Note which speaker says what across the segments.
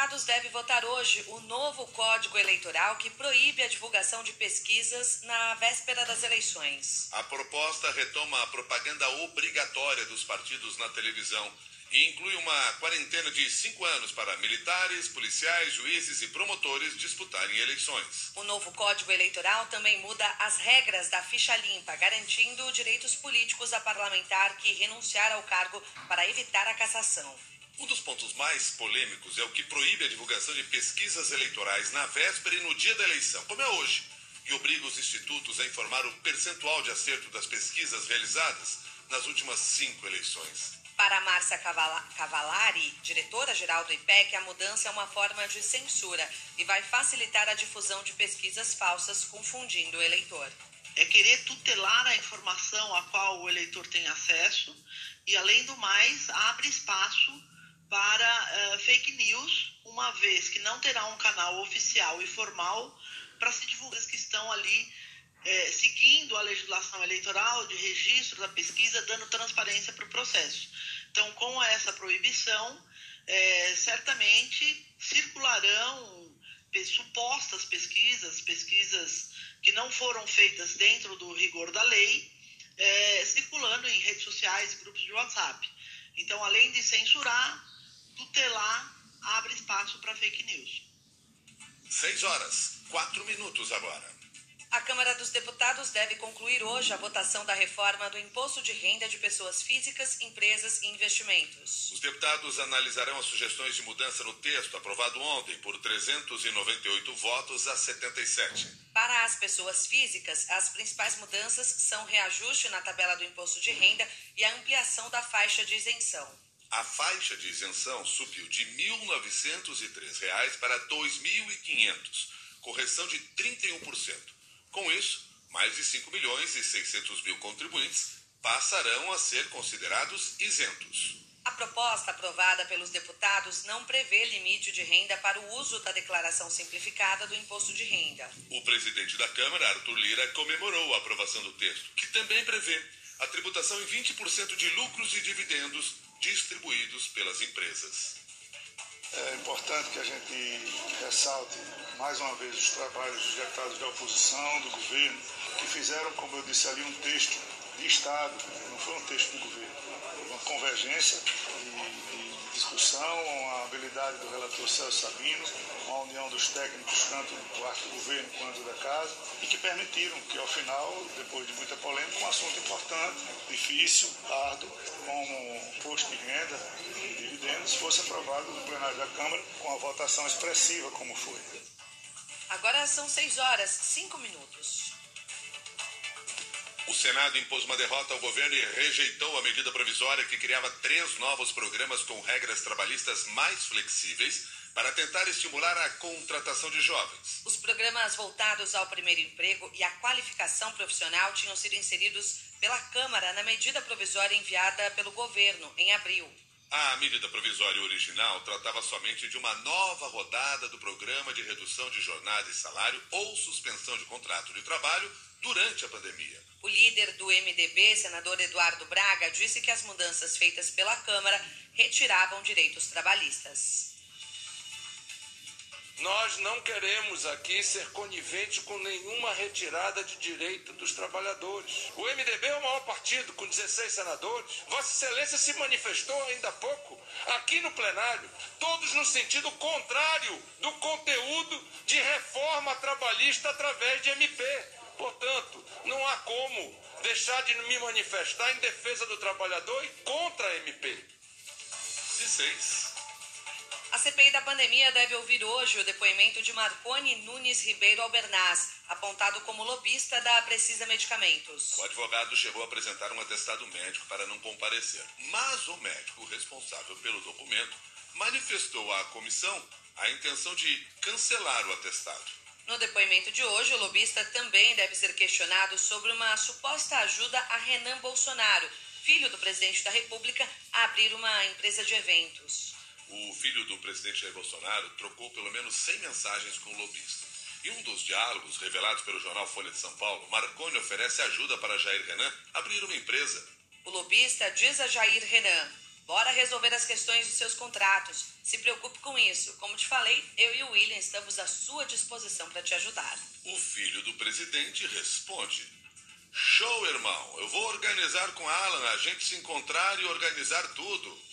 Speaker 1: Deputados devem votar hoje o novo Código Eleitoral que proíbe a divulgação de pesquisas na véspera das eleições.
Speaker 2: A proposta retoma a propaganda obrigatória dos partidos na televisão e inclui uma quarentena de cinco anos para militares, policiais, juízes e promotores disputarem eleições.
Speaker 1: O novo Código Eleitoral também muda as regras da ficha limpa, garantindo direitos políticos a parlamentar que renunciar ao cargo para evitar a cassação.
Speaker 2: Um dos pontos mais polêmicos é o que proíbe a divulgação de pesquisas eleitorais na véspera e no dia da eleição, como é hoje, e obriga os institutos a informar o percentual de acerto das pesquisas realizadas nas últimas cinco eleições.
Speaker 1: Para Márcia Cavalari, diretora-geral do IPEC, a mudança é uma forma de censura e vai facilitar a difusão de pesquisas falsas, confundindo o eleitor.
Speaker 3: É querer tutelar a informação a qual o eleitor tem acesso e, além do mais, abre espaço para uh, fake news, uma vez que não terá um canal oficial e formal para se divulgar que estão ali é, seguindo a legislação eleitoral de registro da pesquisa, dando transparência para o processo. Então, com essa proibição, é, certamente circularão supostas pesquisas, pesquisas que não foram feitas dentro do rigor da lei, circulando em redes sociais e grupos de WhatsApp. Então, além de censurar, tutelar abre espaço para fake news.
Speaker 2: Seis horas, quatro minutos agora.
Speaker 1: A Câmara dos Deputados deve concluir hoje a votação da reforma do imposto de renda de pessoas físicas, empresas e investimentos.
Speaker 2: Os deputados analisarão as sugestões de mudança no texto aprovado ontem por 398 votos a 77.
Speaker 1: Para as pessoas físicas, as principais mudanças são reajuste na tabela do imposto de renda e a ampliação da faixa de isenção.
Speaker 2: A faixa de isenção subiu de R$ 1.903 para R$ 2.500, correção de 31%. Com isso, mais de 5 milhões e 600 mil contribuintes passarão a ser considerados isentos.
Speaker 1: A proposta aprovada pelos deputados não prevê limite de renda para o uso da declaração simplificada do imposto de renda.
Speaker 2: O presidente da Câmara, Arthur Lira, comemorou a aprovação do texto, que também prevê a tributação em 20% de lucros e dividendos distribuídos pelas empresas.
Speaker 4: É importante que a gente ressalte mais uma vez os trabalhos dos deputados da oposição, do governo, que fizeram, como eu disse ali, um texto de Estado, não foi um texto do governo, uma convergência de, de discussão, a habilidade do relator Celso Sabino, uma união dos técnicos, tanto do quarto governo quanto da casa, e que permitiram que, ao final, depois de muita polêmica, um assunto importante, difícil, árduo, como posto de renda e dividendos, fosse aprovado no plenário da Câmara com a votação expressiva como foi.
Speaker 1: Agora são seis horas, cinco minutos.
Speaker 2: O Senado impôs uma derrota ao governo e rejeitou a medida provisória que criava três novos programas com regras trabalhistas mais flexíveis para tentar estimular a contratação de jovens.
Speaker 1: Os programas voltados ao primeiro emprego e à qualificação profissional tinham sido inseridos pela Câmara na medida provisória enviada pelo governo em abril.
Speaker 2: A medida provisória original tratava somente de uma nova rodada do programa de redução de jornada e salário ou suspensão de contrato de trabalho durante a pandemia.
Speaker 1: O líder do MDB, senador Eduardo Braga, disse que as mudanças feitas pela Câmara retiravam direitos trabalhistas.
Speaker 5: Nós não queremos aqui ser conivente com nenhuma retirada de direito dos trabalhadores. O MDB é o maior partido, com 16 senadores. Vossa Excelência se manifestou ainda há pouco, aqui no plenário, todos no sentido contrário do conteúdo de reforma trabalhista através de MP. Portanto, não há como deixar de me manifestar em defesa do trabalhador e contra a MP.
Speaker 2: 16.
Speaker 1: A CPI da pandemia deve ouvir hoje o depoimento de Marconi Nunes Ribeiro Albernaz, apontado como lobista da Precisa Medicamentos.
Speaker 2: O advogado chegou a apresentar um atestado médico para não comparecer, mas o médico responsável pelo documento manifestou à comissão a intenção de cancelar o atestado.
Speaker 1: No depoimento de hoje, o lobista também deve ser questionado sobre uma suposta ajuda a Renan Bolsonaro, filho do presidente da República, a abrir uma empresa de eventos
Speaker 2: o filho do presidente Jair Bolsonaro trocou pelo menos 100 mensagens com o lobista. Em um dos diálogos revelados pelo jornal Folha de São Paulo, Marconi oferece ajuda para Jair Renan abrir uma empresa.
Speaker 1: O lobista diz a Jair Renan: Bora resolver as questões dos seus contratos. Se preocupe com isso. Como te falei, eu e o William estamos à sua disposição para te ajudar.
Speaker 2: O filho do presidente responde: Show, irmão. Eu vou organizar com Alan, a gente se encontrar e organizar tudo.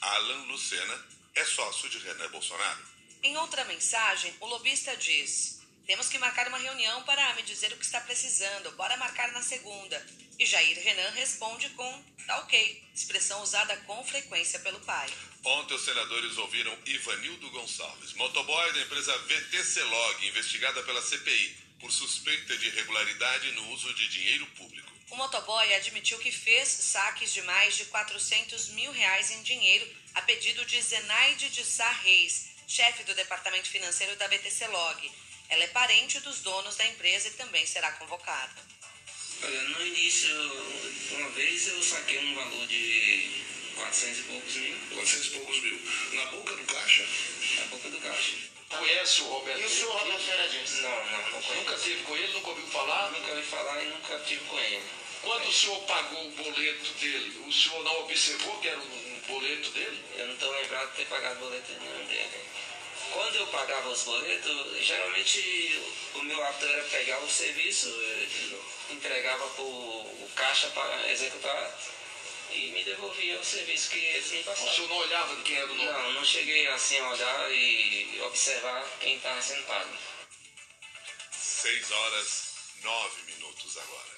Speaker 2: Alan Lucena é sócio de Renan Bolsonaro.
Speaker 1: Em outra mensagem, o lobista diz: Temos que marcar uma reunião para me dizer o que está precisando. Bora marcar na segunda. E Jair Renan responde com tá ok, expressão usada com frequência pelo pai.
Speaker 2: Ontem os senadores ouviram Ivanildo Gonçalves, motoboy da empresa VTC Log, investigada pela CPI por suspeita de irregularidade no uso de dinheiro público.
Speaker 1: O motoboy admitiu que fez saques de mais de 400 mil reais em dinheiro a pedido de Zenaide de Sá Reis, chefe do departamento financeiro da VTC Log. Ela é parente dos donos da empresa e também será convocada.
Speaker 6: Olha, no início, uma vez eu saquei um valor de 400 e poucos mil.
Speaker 7: 400 e poucos mil. Na boca do caixa?
Speaker 6: Boca do.
Speaker 7: Conhece o Roberto?
Speaker 8: E o senhor Roberto Fernandes?
Speaker 6: Não, não, não conheço.
Speaker 7: Nunca teve com ele? Nunca ouviu falar?
Speaker 6: Nunca ouvi falar e nunca tive com ele.
Speaker 7: Quando o senhor pagou o boleto dele, o senhor não observou que era um boleto dele?
Speaker 6: Eu não estou lembrado de ter pagado boleto nenhum dele. Quando eu pagava os boletos, geralmente o meu hábito era pegar o serviço, entregava para o caixa para executar me devolvia o serviço que eles me passavam.
Speaker 7: O senhor não olhava de quem era o nome?
Speaker 6: Não, não cheguei assim a olhar e observar quem estava sendo pago.
Speaker 2: Seis horas, nove minutos agora.